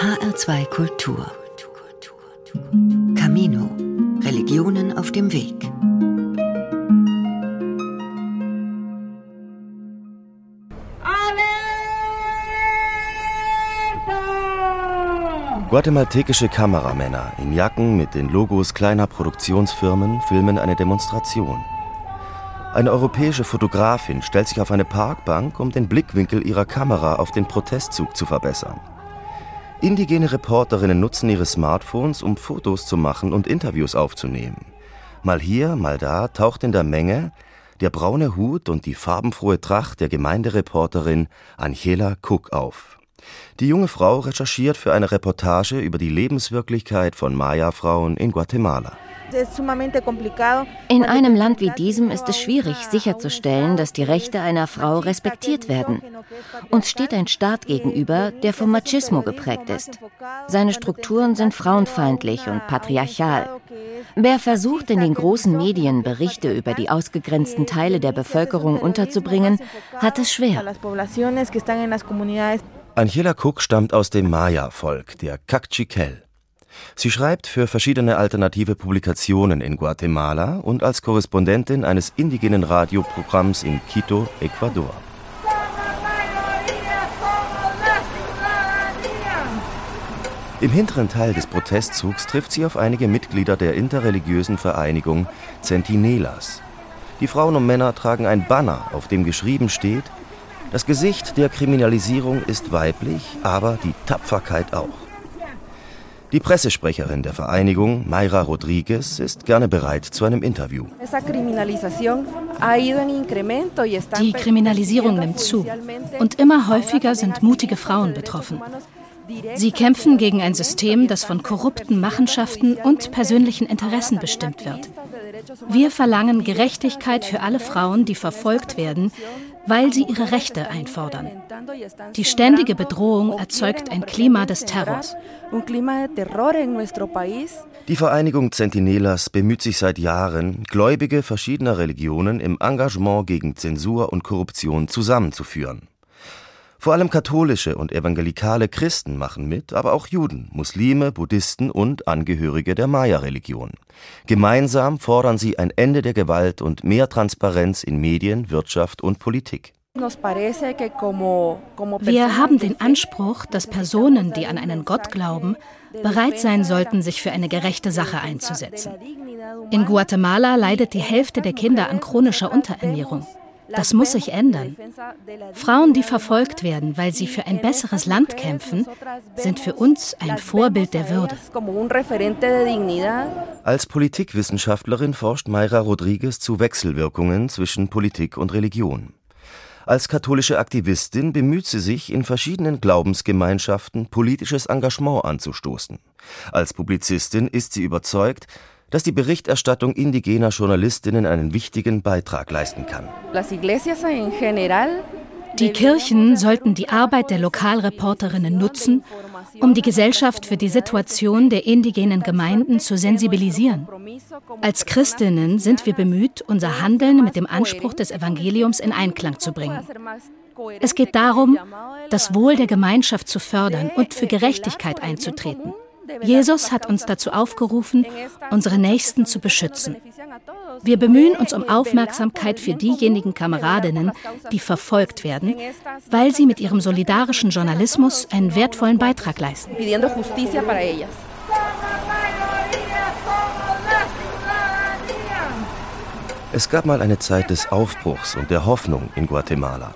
HR2 Kultur. Camino. Religionen auf dem Weg. Guatemaltekische Kameramänner in Jacken mit den Logos kleiner Produktionsfirmen filmen eine Demonstration. Eine europäische Fotografin stellt sich auf eine Parkbank, um den Blickwinkel ihrer Kamera auf den Protestzug zu verbessern. Indigene Reporterinnen nutzen ihre Smartphones, um Fotos zu machen und Interviews aufzunehmen. Mal hier, mal da taucht in der Menge der braune Hut und die farbenfrohe Tracht der Gemeindereporterin Angela Cook auf. Die junge Frau recherchiert für eine Reportage über die Lebenswirklichkeit von Maya-Frauen in Guatemala. In einem Land wie diesem ist es schwierig sicherzustellen, dass die Rechte einer Frau respektiert werden. Uns steht ein Staat gegenüber, der vom Machismo geprägt ist. Seine Strukturen sind frauenfeindlich und patriarchal. Wer versucht, in den großen Medien Berichte über die ausgegrenzten Teile der Bevölkerung unterzubringen, hat es schwer. Angela Cook stammt aus dem Maya-Volk, der Kakchikel. Sie schreibt für verschiedene alternative Publikationen in Guatemala und als Korrespondentin eines indigenen Radioprogramms in Quito, Ecuador. Im hinteren Teil des Protestzugs trifft sie auf einige Mitglieder der interreligiösen Vereinigung Centinelas. Die Frauen und Männer tragen ein Banner, auf dem geschrieben steht das Gesicht der Kriminalisierung ist weiblich, aber die Tapferkeit auch. Die Pressesprecherin der Vereinigung, Mayra Rodriguez, ist gerne bereit zu einem Interview. Die Kriminalisierung nimmt zu und immer häufiger sind mutige Frauen betroffen. Sie kämpfen gegen ein System, das von korrupten Machenschaften und persönlichen Interessen bestimmt wird. Wir verlangen Gerechtigkeit für alle Frauen, die verfolgt werden, weil sie ihre Rechte einfordern. Die ständige Bedrohung erzeugt ein Klima des Terrors. Die Vereinigung Centinelas bemüht sich seit Jahren, Gläubige verschiedener Religionen im Engagement gegen Zensur und Korruption zusammenzuführen. Vor allem katholische und evangelikale Christen machen mit, aber auch Juden, Muslime, Buddhisten und Angehörige der Maya-Religion. Gemeinsam fordern sie ein Ende der Gewalt und mehr Transparenz in Medien, Wirtschaft und Politik. Wir haben den Anspruch, dass Personen, die an einen Gott glauben, bereit sein sollten, sich für eine gerechte Sache einzusetzen. In Guatemala leidet die Hälfte der Kinder an chronischer Unterernährung. Das muss sich ändern. Frauen, die verfolgt werden, weil sie für ein besseres Land kämpfen, sind für uns ein Vorbild der Würde. Als Politikwissenschaftlerin forscht Mayra Rodriguez zu Wechselwirkungen zwischen Politik und Religion. Als katholische Aktivistin bemüht sie sich, in verschiedenen Glaubensgemeinschaften politisches Engagement anzustoßen. Als Publizistin ist sie überzeugt, dass die Berichterstattung indigener Journalistinnen einen wichtigen Beitrag leisten kann. Die Kirchen sollten die Arbeit der Lokalreporterinnen nutzen, um die Gesellschaft für die Situation der indigenen Gemeinden zu sensibilisieren. Als Christinnen sind wir bemüht, unser Handeln mit dem Anspruch des Evangeliums in Einklang zu bringen. Es geht darum, das Wohl der Gemeinschaft zu fördern und für Gerechtigkeit einzutreten. Jesus hat uns dazu aufgerufen, unsere Nächsten zu beschützen. Wir bemühen uns um Aufmerksamkeit für diejenigen Kameradinnen, die verfolgt werden, weil sie mit ihrem solidarischen Journalismus einen wertvollen Beitrag leisten. Es gab mal eine Zeit des Aufbruchs und der Hoffnung in Guatemala.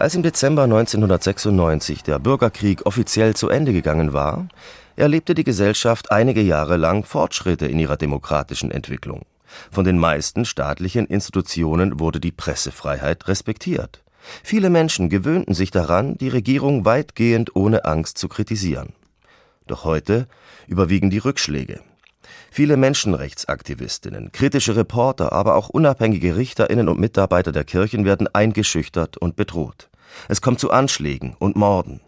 Als im Dezember 1996 der Bürgerkrieg offiziell zu Ende gegangen war, erlebte die Gesellschaft einige Jahre lang Fortschritte in ihrer demokratischen Entwicklung. Von den meisten staatlichen Institutionen wurde die Pressefreiheit respektiert. Viele Menschen gewöhnten sich daran, die Regierung weitgehend ohne Angst zu kritisieren. Doch heute überwiegen die Rückschläge. Viele Menschenrechtsaktivistinnen, kritische Reporter, aber auch unabhängige Richterinnen und Mitarbeiter der Kirchen werden eingeschüchtert und bedroht. Es kommt zu Anschlägen und Morden.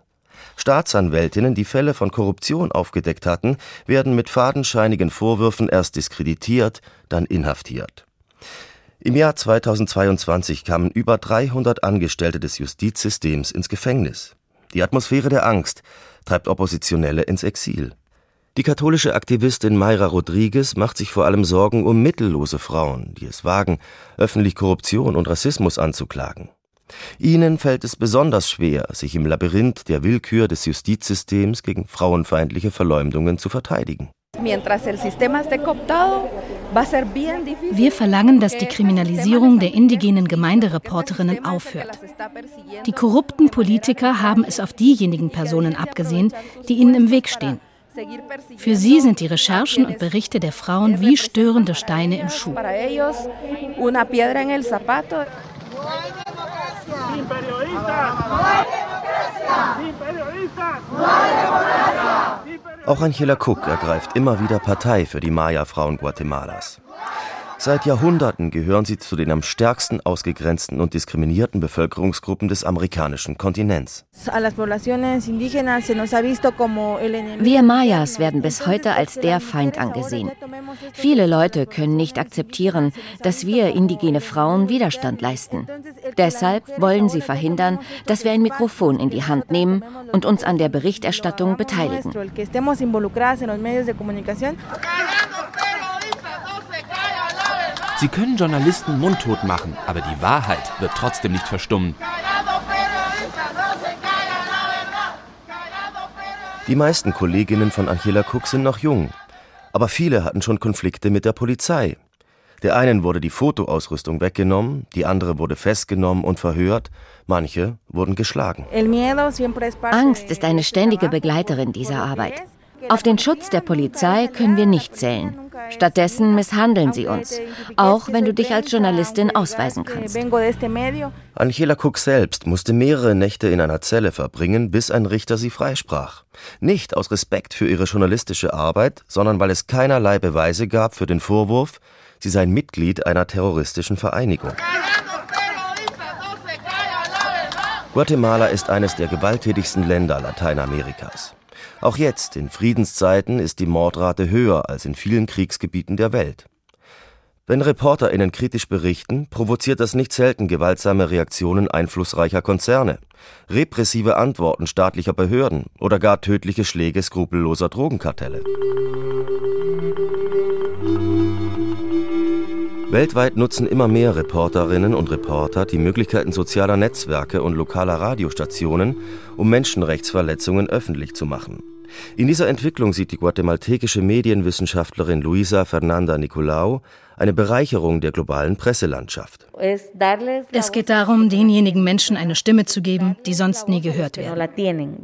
Staatsanwältinnen, die Fälle von Korruption aufgedeckt hatten, werden mit fadenscheinigen Vorwürfen erst diskreditiert, dann inhaftiert. Im Jahr 2022 kamen über 300 Angestellte des Justizsystems ins Gefängnis. Die Atmosphäre der Angst treibt Oppositionelle ins Exil. Die katholische Aktivistin Mayra Rodriguez macht sich vor allem Sorgen um mittellose Frauen, die es wagen, öffentlich Korruption und Rassismus anzuklagen. Ihnen fällt es besonders schwer, sich im Labyrinth der Willkür des Justizsystems gegen frauenfeindliche Verleumdungen zu verteidigen. Wir verlangen, dass die Kriminalisierung der indigenen Gemeindereporterinnen aufhört. Die korrupten Politiker haben es auf diejenigen Personen abgesehen, die ihnen im Weg stehen. Für sie sind die Recherchen und Berichte der Frauen wie störende Steine im Schuh. Auch Angela Cook ergreift immer wieder Partei für die Maya-Frauen Guatemalas. Seit Jahrhunderten gehören sie zu den am stärksten ausgegrenzten und diskriminierten Bevölkerungsgruppen des amerikanischen Kontinents. Wir Mayas werden bis heute als der Feind angesehen. Viele Leute können nicht akzeptieren, dass wir indigene Frauen Widerstand leisten. Deshalb wollen sie verhindern, dass wir ein Mikrofon in die Hand nehmen und uns an der Berichterstattung beteiligen. Sie können Journalisten mundtot machen, aber die Wahrheit wird trotzdem nicht verstummen. Die meisten Kolleginnen von Angela Cook sind noch jung, aber viele hatten schon Konflikte mit der Polizei. Der einen wurde die Fotoausrüstung weggenommen, die andere wurde festgenommen und verhört, manche wurden geschlagen. Angst ist eine ständige Begleiterin dieser Arbeit. Auf den Schutz der Polizei können wir nicht zählen. Stattdessen misshandeln sie uns, auch wenn du dich als Journalistin ausweisen kannst. Angela Cook selbst musste mehrere Nächte in einer Zelle verbringen, bis ein Richter sie freisprach. Nicht aus Respekt für ihre journalistische Arbeit, sondern weil es keinerlei Beweise gab für den Vorwurf, sie sei Mitglied einer terroristischen Vereinigung. Guatemala ist eines der gewalttätigsten Länder Lateinamerikas. Auch jetzt, in Friedenszeiten, ist die Mordrate höher als in vielen Kriegsgebieten der Welt. Wenn ReporterInnen kritisch berichten, provoziert das nicht selten gewaltsame Reaktionen einflussreicher Konzerne, repressive Antworten staatlicher Behörden oder gar tödliche Schläge skrupelloser Drogenkartelle. Weltweit nutzen immer mehr Reporterinnen und Reporter die Möglichkeiten sozialer Netzwerke und lokaler Radiostationen, um Menschenrechtsverletzungen öffentlich zu machen. In dieser Entwicklung sieht die guatemaltekische Medienwissenschaftlerin Luisa Fernanda Nicolau eine Bereicherung der globalen Presselandschaft. Es geht darum, denjenigen Menschen eine Stimme zu geben, die sonst nie gehört werden.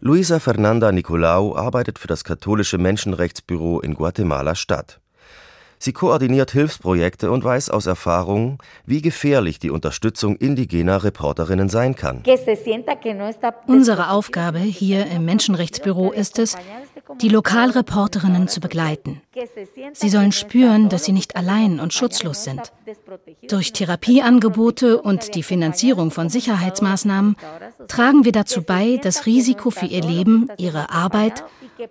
Luisa Fernanda Nicolau arbeitet für das katholische Menschenrechtsbüro in Guatemala Stadt. Sie koordiniert Hilfsprojekte und weiß aus Erfahrung, wie gefährlich die Unterstützung indigener Reporterinnen sein kann. Unsere Aufgabe hier im Menschenrechtsbüro ist es, die Lokalreporterinnen zu begleiten. Sie sollen spüren, dass sie nicht allein und schutzlos sind. Durch Therapieangebote und die Finanzierung von Sicherheitsmaßnahmen tragen wir dazu bei, das Risiko für ihr Leben, ihre Arbeit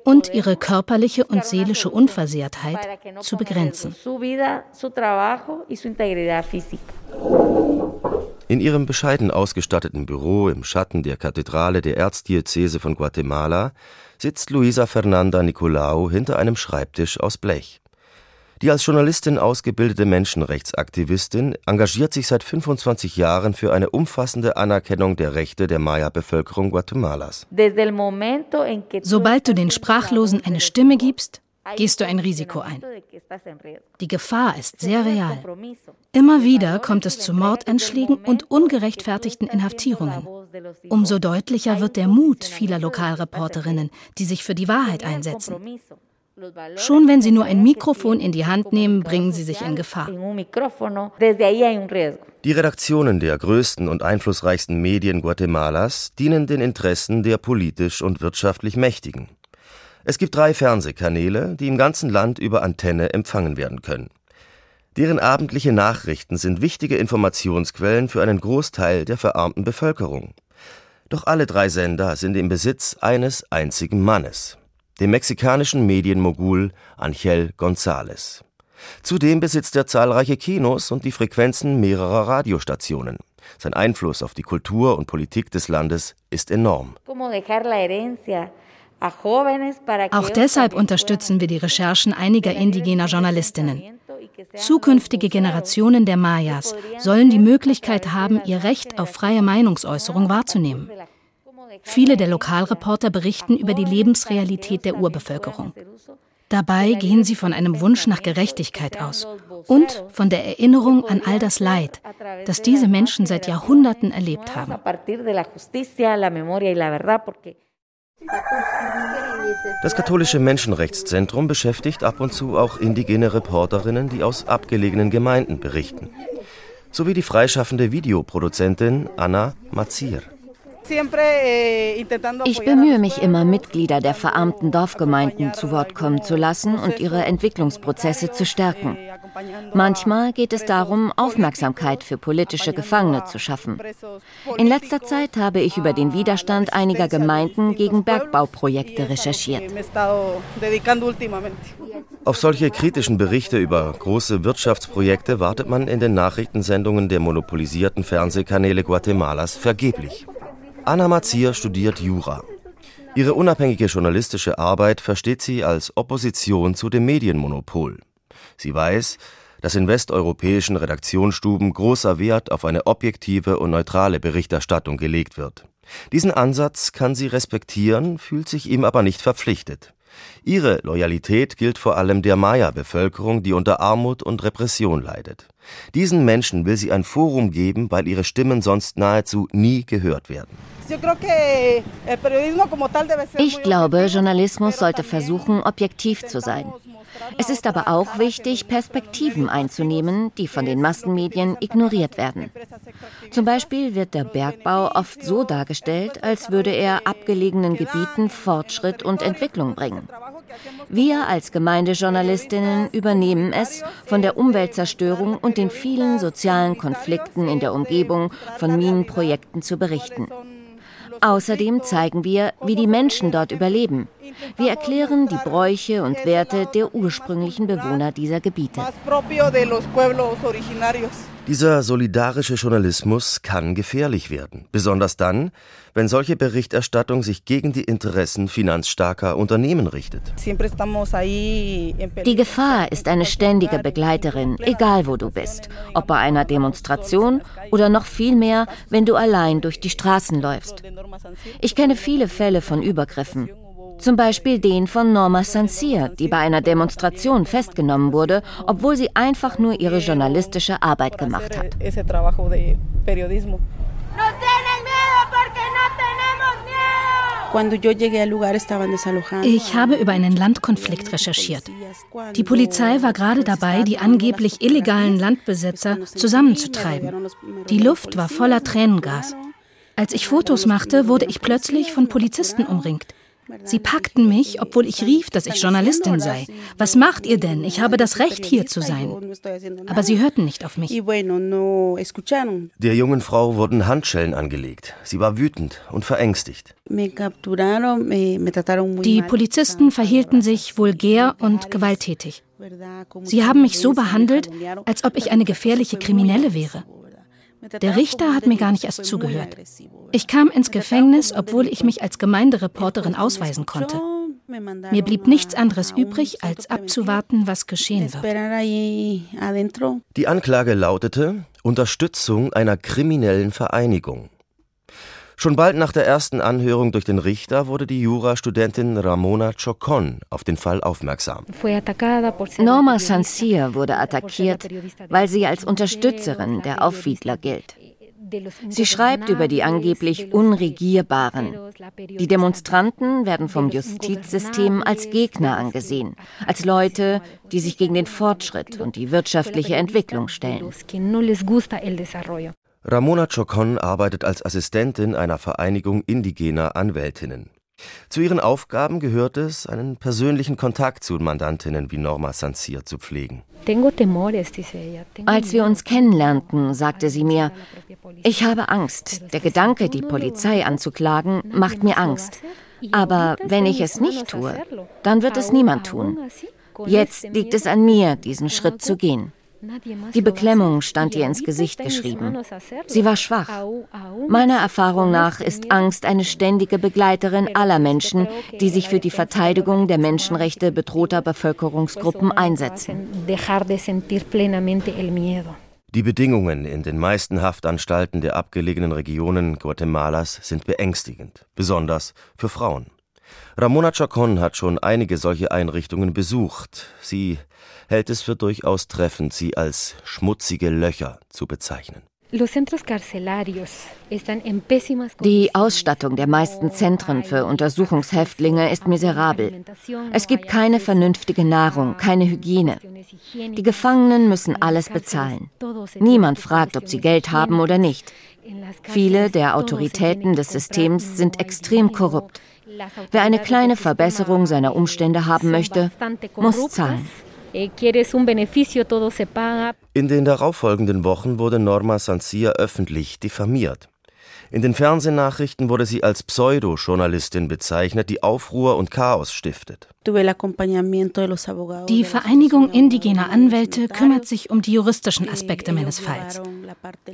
und ihre körperliche und seelische Unversehrtheit zu begrenzen. In ihrem bescheiden ausgestatteten Büro im Schatten der Kathedrale der Erzdiözese von Guatemala sitzt Luisa Fernanda Nicolau hinter einem Schreibtisch aus Blech. Die als Journalistin ausgebildete Menschenrechtsaktivistin engagiert sich seit 25 Jahren für eine umfassende Anerkennung der Rechte der Maya-Bevölkerung Guatemalas. Sobald du den Sprachlosen eine Stimme gibst, gehst du ein Risiko ein. Die Gefahr ist sehr real. Immer wieder kommt es zu Mordanschlägen und ungerechtfertigten Inhaftierungen. Umso deutlicher wird der Mut vieler Lokalreporterinnen, die sich für die Wahrheit einsetzen. Schon wenn Sie nur ein Mikrofon in die Hand nehmen, bringen Sie sich in Gefahr. Die Redaktionen der größten und einflussreichsten Medien Guatemalas dienen den Interessen der politisch und wirtschaftlich Mächtigen. Es gibt drei Fernsehkanäle, die im ganzen Land über Antenne empfangen werden können. Deren abendliche Nachrichten sind wichtige Informationsquellen für einen Großteil der verarmten Bevölkerung. Doch alle drei Sender sind im Besitz eines einzigen Mannes, dem mexikanischen Medienmogul Angel González. Zudem besitzt er zahlreiche Kinos und die Frequenzen mehrerer Radiostationen. Sein Einfluss auf die Kultur und Politik des Landes ist enorm. Auch deshalb unterstützen wir die Recherchen einiger indigener Journalistinnen. Zukünftige Generationen der Mayas sollen die Möglichkeit haben, ihr Recht auf freie Meinungsäußerung wahrzunehmen. Viele der Lokalreporter berichten über die Lebensrealität der Urbevölkerung. Dabei gehen sie von einem Wunsch nach Gerechtigkeit aus und von der Erinnerung an all das Leid, das diese Menschen seit Jahrhunderten erlebt haben. Das katholische Menschenrechtszentrum beschäftigt ab und zu auch indigene Reporterinnen, die aus abgelegenen Gemeinden berichten. Sowie die freischaffende Videoproduzentin Anna Mazir. Eh, ich bemühe mich immer, Mitglieder der verarmten Dorfgemeinden zu Wort kommen zu lassen und ihre Entwicklungsprozesse zu stärken. Manchmal geht es darum, Aufmerksamkeit für politische Gefangene zu schaffen. In letzter Zeit habe ich über den Widerstand einiger Gemeinden gegen Bergbauprojekte recherchiert. Auf solche kritischen Berichte über große Wirtschaftsprojekte wartet man in den Nachrichtensendungen der monopolisierten Fernsehkanäle Guatemalas vergeblich. Anna Mazir studiert Jura. Ihre unabhängige journalistische Arbeit versteht sie als Opposition zu dem Medienmonopol. Sie weiß, dass in westeuropäischen Redaktionsstuben großer Wert auf eine objektive und neutrale Berichterstattung gelegt wird. Diesen Ansatz kann sie respektieren, fühlt sich ihm aber nicht verpflichtet. Ihre Loyalität gilt vor allem der Maya-Bevölkerung, die unter Armut und Repression leidet. Diesen Menschen will sie ein Forum geben, weil ihre Stimmen sonst nahezu nie gehört werden. Ich glaube, Journalismus sollte versuchen, objektiv zu sein. Es ist aber auch wichtig, Perspektiven einzunehmen, die von den Massenmedien ignoriert werden. Zum Beispiel wird der Bergbau oft so dargestellt, als würde er abgelegenen Gebieten Fortschritt und Entwicklung bringen. Wir als Gemeindejournalistinnen übernehmen es, von der Umweltzerstörung und den vielen sozialen Konflikten in der Umgebung von Minenprojekten zu berichten. Außerdem zeigen wir, wie die Menschen dort überleben. Wir erklären die Bräuche und Werte der ursprünglichen Bewohner dieser Gebiete. Dieser solidarische Journalismus kann gefährlich werden, besonders dann, wenn solche Berichterstattung sich gegen die Interessen finanzstarker Unternehmen richtet. Die Gefahr ist eine ständige Begleiterin, egal wo du bist, ob bei einer Demonstration oder noch viel mehr, wenn du allein durch die Straßen läufst. Ich kenne viele Fälle von Übergriffen. Zum Beispiel den von Norma Sancier, die bei einer Demonstration festgenommen wurde, obwohl sie einfach nur ihre journalistische Arbeit gemacht hat. Ich habe über einen Landkonflikt recherchiert. Die Polizei war gerade dabei, die angeblich illegalen Landbesitzer zusammenzutreiben. Die Luft war voller Tränengas. Als ich Fotos machte, wurde ich plötzlich von Polizisten umringt. Sie packten mich, obwohl ich rief, dass ich Journalistin sei. Was macht ihr denn? Ich habe das Recht, hier zu sein. Aber sie hörten nicht auf mich. Der jungen Frau wurden Handschellen angelegt. Sie war wütend und verängstigt. Die Polizisten verhielten sich vulgär und gewalttätig. Sie haben mich so behandelt, als ob ich eine gefährliche Kriminelle wäre. Der Richter hat mir gar nicht erst zugehört. Ich kam ins Gefängnis, obwohl ich mich als Gemeindereporterin ausweisen konnte. Mir blieb nichts anderes übrig, als abzuwarten, was geschehen wird. Die Anklage lautete Unterstützung einer kriminellen Vereinigung. Schon bald nach der ersten Anhörung durch den Richter wurde die Jurastudentin Ramona Chocon auf den Fall aufmerksam. Norma Sancier wurde attackiert, weil sie als Unterstützerin der Aufwiegler gilt. Sie schreibt über die angeblich Unregierbaren. Die Demonstranten werden vom Justizsystem als Gegner angesehen, als Leute, die sich gegen den Fortschritt und die wirtschaftliche Entwicklung stellen. Ramona Chocon arbeitet als Assistentin einer Vereinigung indigener Anwältinnen. Zu ihren Aufgaben gehört es, einen persönlichen Kontakt zu Mandantinnen wie Norma Sancier zu pflegen. Als wir uns kennenlernten, sagte sie mir, ich habe Angst. Der Gedanke, die Polizei anzuklagen, macht mir Angst. Aber wenn ich es nicht tue, dann wird es niemand tun. Jetzt liegt es an mir, diesen Schritt zu gehen. Die Beklemmung stand ihr ins Gesicht geschrieben. Sie war schwach. Meiner Erfahrung nach ist Angst eine ständige Begleiterin aller Menschen, die sich für die Verteidigung der Menschenrechte bedrohter Bevölkerungsgruppen einsetzen. Die Bedingungen in den meisten Haftanstalten der abgelegenen Regionen Guatemalas sind beängstigend, besonders für Frauen. Ramona Chacon hat schon einige solche Einrichtungen besucht. Sie hält es für durchaus treffend, sie als schmutzige Löcher zu bezeichnen. Die Ausstattung der meisten Zentren für Untersuchungshäftlinge ist miserabel. Es gibt keine vernünftige Nahrung, keine Hygiene. Die Gefangenen müssen alles bezahlen. Niemand fragt, ob sie Geld haben oder nicht. Viele der Autoritäten des Systems sind extrem korrupt. Wer eine kleine Verbesserung seiner Umstände haben möchte, muss zahlen. Eh, In den darauffolgenden Wochen wurde Norma Sancia öffentlich diffamiert. In den Fernsehnachrichten wurde sie als Pseudo-Journalistin bezeichnet, die Aufruhr und Chaos stiftet. Die Vereinigung indigener Anwälte kümmert sich um die juristischen Aspekte meines Falls.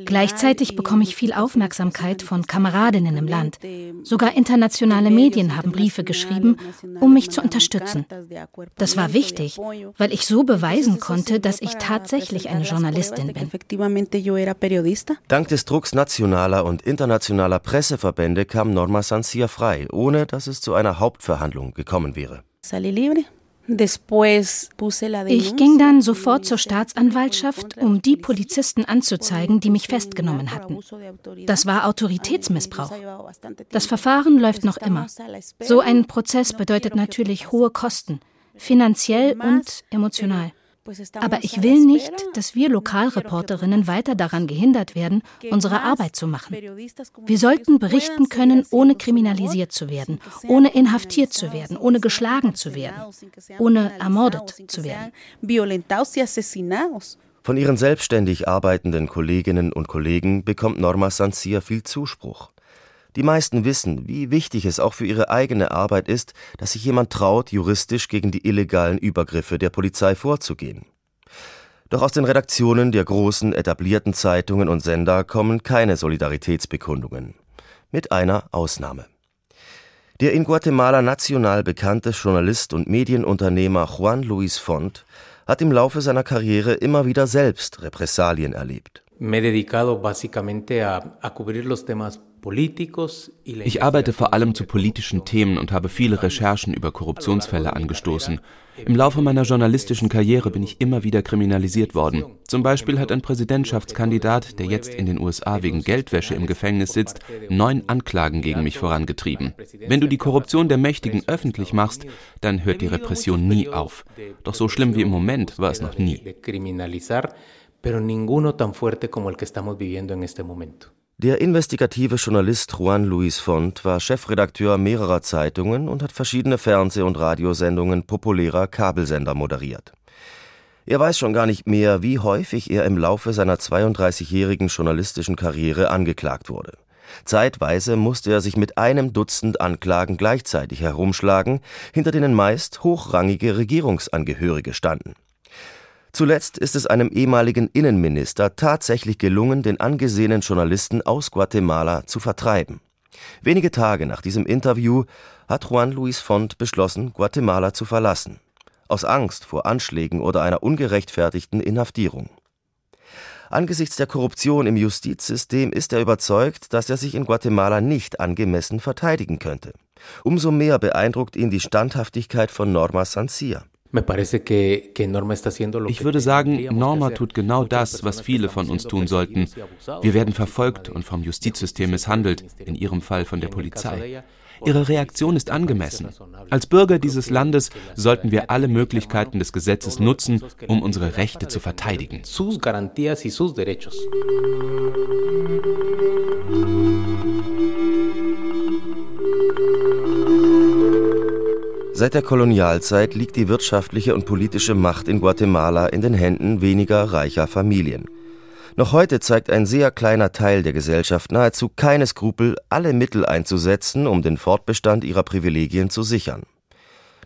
Gleichzeitig bekomme ich viel Aufmerksamkeit von Kameradinnen im Land. Sogar internationale Medien haben Briefe geschrieben, um mich zu unterstützen. Das war wichtig, weil ich so beweisen konnte, dass ich tatsächlich eine Journalistin bin. Dank des Drucks nationaler und internationaler Presseverbände kam Norma Sancia frei, ohne dass es zu einer Hauptverhandlung gekommen wäre. Ich ging dann sofort zur Staatsanwaltschaft, um die Polizisten anzuzeigen, die mich festgenommen hatten. Das war Autoritätsmissbrauch. Das Verfahren läuft noch immer. So ein Prozess bedeutet natürlich hohe Kosten, finanziell und emotional. Aber ich will nicht, dass wir Lokalreporterinnen weiter daran gehindert werden, unsere Arbeit zu machen. Wir sollten berichten können, ohne kriminalisiert zu werden, ohne inhaftiert zu werden, ohne geschlagen zu werden, ohne ermordet zu werden. Von ihren selbstständig arbeitenden Kolleginnen und Kollegen bekommt Norma Sancia viel Zuspruch. Die meisten wissen, wie wichtig es auch für ihre eigene Arbeit ist, dass sich jemand traut, juristisch gegen die illegalen Übergriffe der Polizei vorzugehen. Doch aus den Redaktionen der großen etablierten Zeitungen und Sender kommen keine Solidaritätsbekundungen. Mit einer Ausnahme. Der in Guatemala national bekannte Journalist und Medienunternehmer Juan Luis Font hat im Laufe seiner Karriere immer wieder selbst Repressalien erlebt. Me he dedicado básicamente a, a cubrir los temas ich arbeite vor allem zu politischen Themen und habe viele Recherchen über Korruptionsfälle angestoßen. Im Laufe meiner journalistischen Karriere bin ich immer wieder kriminalisiert worden. Zum Beispiel hat ein Präsidentschaftskandidat, der jetzt in den USA wegen Geldwäsche im Gefängnis sitzt, neun Anklagen gegen mich vorangetrieben. Wenn du die Korruption der Mächtigen öffentlich machst, dann hört die Repression nie auf. Doch so schlimm wie im Moment war es noch nie. Der investigative Journalist Juan Luis Font war Chefredakteur mehrerer Zeitungen und hat verschiedene Fernseh- und Radiosendungen populärer Kabelsender moderiert. Er weiß schon gar nicht mehr, wie häufig er im Laufe seiner 32-jährigen journalistischen Karriere angeklagt wurde. Zeitweise musste er sich mit einem Dutzend Anklagen gleichzeitig herumschlagen, hinter denen meist hochrangige Regierungsangehörige standen. Zuletzt ist es einem ehemaligen Innenminister tatsächlich gelungen, den angesehenen Journalisten aus Guatemala zu vertreiben. Wenige Tage nach diesem Interview hat Juan Luis Font beschlossen, Guatemala zu verlassen, aus Angst vor Anschlägen oder einer ungerechtfertigten Inhaftierung. Angesichts der Korruption im Justizsystem ist er überzeugt, dass er sich in Guatemala nicht angemessen verteidigen könnte. Umso mehr beeindruckt ihn die Standhaftigkeit von Norma Sancia. Ich würde sagen, Norma tut genau das, was viele von uns tun sollten. Wir werden verfolgt und vom Justizsystem misshandelt, in ihrem Fall von der Polizei. Ihre Reaktion ist angemessen. Als Bürger dieses Landes sollten wir alle Möglichkeiten des Gesetzes nutzen, um unsere Rechte zu verteidigen. Seit der Kolonialzeit liegt die wirtschaftliche und politische Macht in Guatemala in den Händen weniger reicher Familien. Noch heute zeigt ein sehr kleiner Teil der Gesellschaft nahezu keine Skrupel, alle Mittel einzusetzen, um den Fortbestand ihrer Privilegien zu sichern.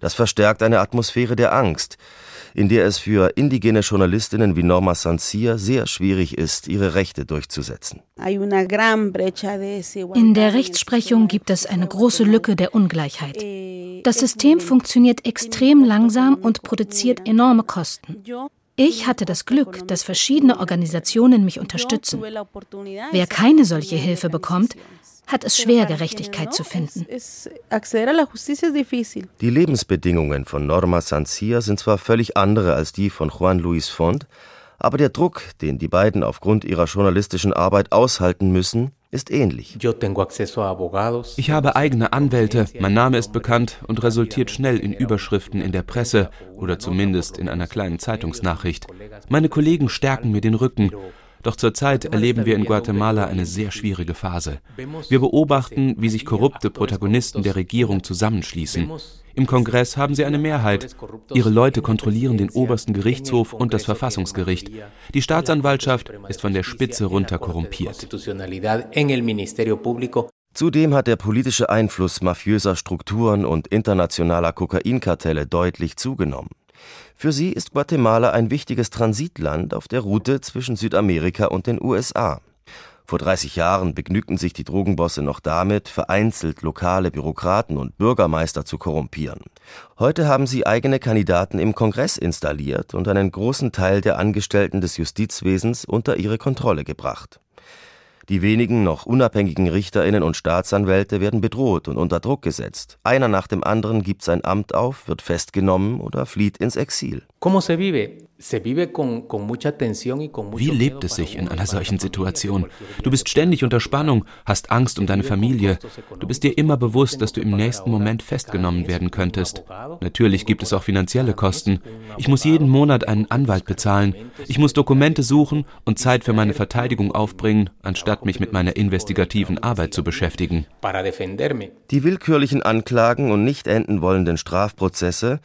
Das verstärkt eine Atmosphäre der Angst. In der es für indigene Journalistinnen wie Norma Sancia sehr schwierig ist, ihre Rechte durchzusetzen. In der Rechtsprechung gibt es eine große Lücke der Ungleichheit. Das System funktioniert extrem langsam und produziert enorme Kosten. Ich hatte das Glück, dass verschiedene Organisationen mich unterstützen. Wer keine solche Hilfe bekommt, hat es schwer, Gerechtigkeit zu finden. Die Lebensbedingungen von Norma Sancia sind zwar völlig andere als die von Juan Luis Font, aber der Druck, den die beiden aufgrund ihrer journalistischen Arbeit aushalten müssen, ist ähnlich. Ich habe eigene Anwälte, mein Name ist bekannt und resultiert schnell in Überschriften in der Presse oder zumindest in einer kleinen Zeitungsnachricht. Meine Kollegen stärken mir den Rücken. Doch zurzeit erleben wir in Guatemala eine sehr schwierige Phase. Wir beobachten, wie sich korrupte Protagonisten der Regierung zusammenschließen. Im Kongress haben sie eine Mehrheit. Ihre Leute kontrollieren den obersten Gerichtshof und das Verfassungsgericht. Die Staatsanwaltschaft ist von der Spitze runter korrumpiert. Zudem hat der politische Einfluss mafiöser Strukturen und internationaler Kokainkartelle deutlich zugenommen. Für sie ist Guatemala ein wichtiges Transitland auf der Route zwischen Südamerika und den USA. Vor 30 Jahren begnügten sich die Drogenbosse noch damit, vereinzelt lokale Bürokraten und Bürgermeister zu korrumpieren. Heute haben sie eigene Kandidaten im Kongress installiert und einen großen Teil der Angestellten des Justizwesens unter ihre Kontrolle gebracht. Die wenigen noch unabhängigen Richterinnen und Staatsanwälte werden bedroht und unter Druck gesetzt. Einer nach dem anderen gibt sein Amt auf, wird festgenommen oder flieht ins Exil. Wie lebt es sich in einer solchen Situation? Du bist ständig unter Spannung, hast Angst um deine Familie. Du bist dir immer bewusst, dass du im nächsten Moment festgenommen werden könntest. Natürlich gibt es auch finanzielle Kosten. Ich muss jeden Monat einen Anwalt bezahlen. Ich muss Dokumente suchen und Zeit für meine Verteidigung aufbringen, anstatt mich mit meiner investigativen Arbeit zu beschäftigen. Die willkürlichen Anklagen und nicht enden wollenden Strafprozesse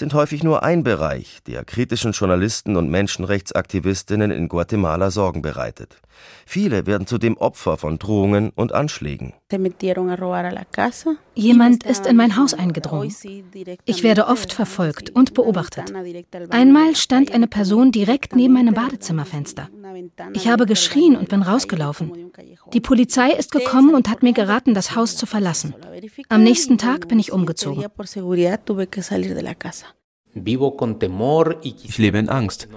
sind häufig nur ein Bereich, der kritischen Journalisten und Menschenrechtsaktivistinnen in Guatemala Sorgen bereitet. Viele werden zudem Opfer von Drohungen und Anschlägen. Jemand ist in mein Haus eingedrungen. Ich werde oft verfolgt und beobachtet. Einmal stand eine Person direkt neben meinem Badezimmerfenster. Ich habe geschrien und bin rausgelaufen. Die Polizei ist gekommen und hat mir geraten, das Haus zu verlassen. Am nächsten Tag bin ich umgezogen. Ich lebe in Angst.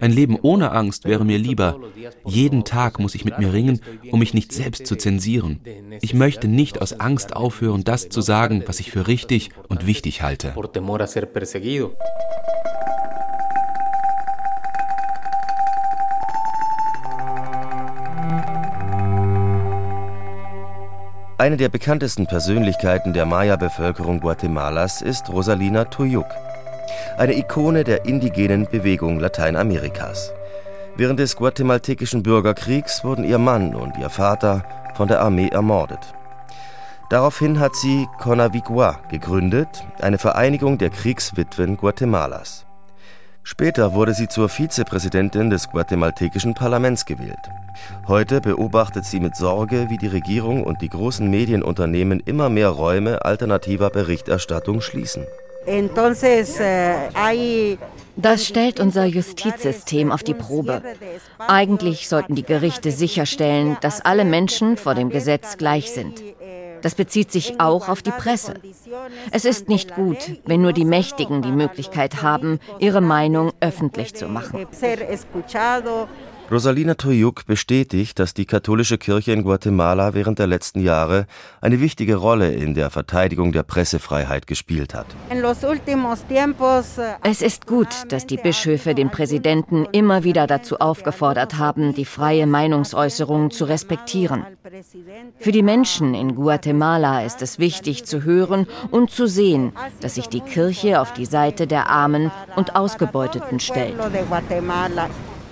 Ein Leben ohne Angst wäre mir lieber. Jeden Tag muss ich mit mir ringen, um mich nicht selbst zu zensieren. Ich möchte nicht aus Angst aufhören, das zu sagen, was ich für richtig und wichtig halte. Eine der bekanntesten Persönlichkeiten der Maya-Bevölkerung Guatemalas ist Rosalina Tuyuk eine Ikone der indigenen Bewegung Lateinamerikas. Während des guatemaltekischen Bürgerkriegs wurden ihr Mann und ihr Vater von der Armee ermordet. Daraufhin hat sie Conavigua gegründet, eine Vereinigung der Kriegswitwen Guatemalas. Später wurde sie zur Vizepräsidentin des guatemaltekischen Parlaments gewählt. Heute beobachtet sie mit Sorge, wie die Regierung und die großen Medienunternehmen immer mehr Räume alternativer Berichterstattung schließen. Eh, das stellt unser Justizsystem auf die Probe. Eigentlich sollten die Gerichte sicherstellen, dass alle Menschen vor dem Gesetz gleich sind. Das bezieht sich auch auf die Presse. Es ist nicht gut, wenn nur die Mächtigen die Möglichkeit haben, ihre Meinung öffentlich zu machen. Rosalina Toyuk bestätigt, dass die katholische Kirche in Guatemala während der letzten Jahre eine wichtige Rolle in der Verteidigung der Pressefreiheit gespielt hat. Eh, es ist gut, dass die Bischöfe den Präsidenten immer wieder dazu aufgefordert haben, die freie Meinungsäußerung zu respektieren. Für die Menschen in Guatemala ist es wichtig zu hören und zu sehen, dass sich die Kirche auf die Seite der Armen und Ausgebeuteten stellt.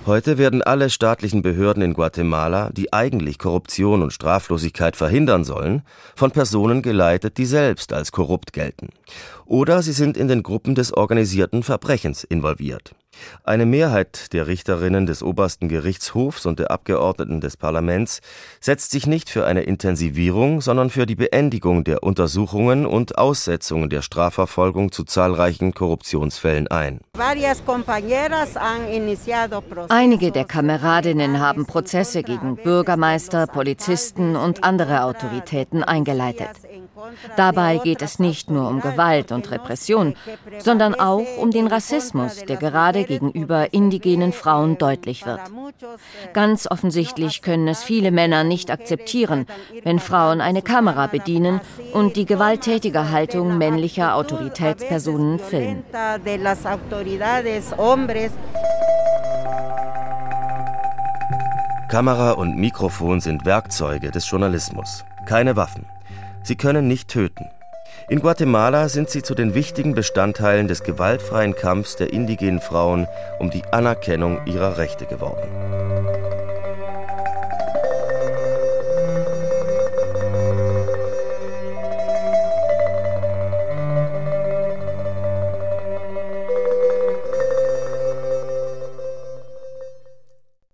Heute werden alle staatlichen Behörden in Guatemala, die eigentlich Korruption und Straflosigkeit verhindern sollen, von Personen geleitet, die selbst als korrupt gelten. Oder sie sind in den Gruppen des organisierten Verbrechens involviert. Eine Mehrheit der Richterinnen des obersten Gerichtshofs und der Abgeordneten des Parlaments setzt sich nicht für eine Intensivierung, sondern für die Beendigung der Untersuchungen und Aussetzung der Strafverfolgung zu zahlreichen Korruptionsfällen ein. Einige der Kameradinnen haben Prozesse gegen Bürgermeister, Polizisten und andere Autoritäten eingeleitet. Dabei geht es nicht nur um Gewalt und Repression, sondern auch um den Rassismus, der gerade gegenüber indigenen Frauen deutlich wird. Ganz offensichtlich können es viele Männer nicht akzeptieren, wenn Frauen eine Kamera bedienen und die gewalttätige Haltung männlicher Autoritätspersonen filmen. Kamera und Mikrofon sind Werkzeuge des Journalismus, keine Waffen. Sie können nicht töten. In Guatemala sind sie zu den wichtigen Bestandteilen des gewaltfreien Kampfs der indigenen Frauen um die Anerkennung ihrer Rechte geworden.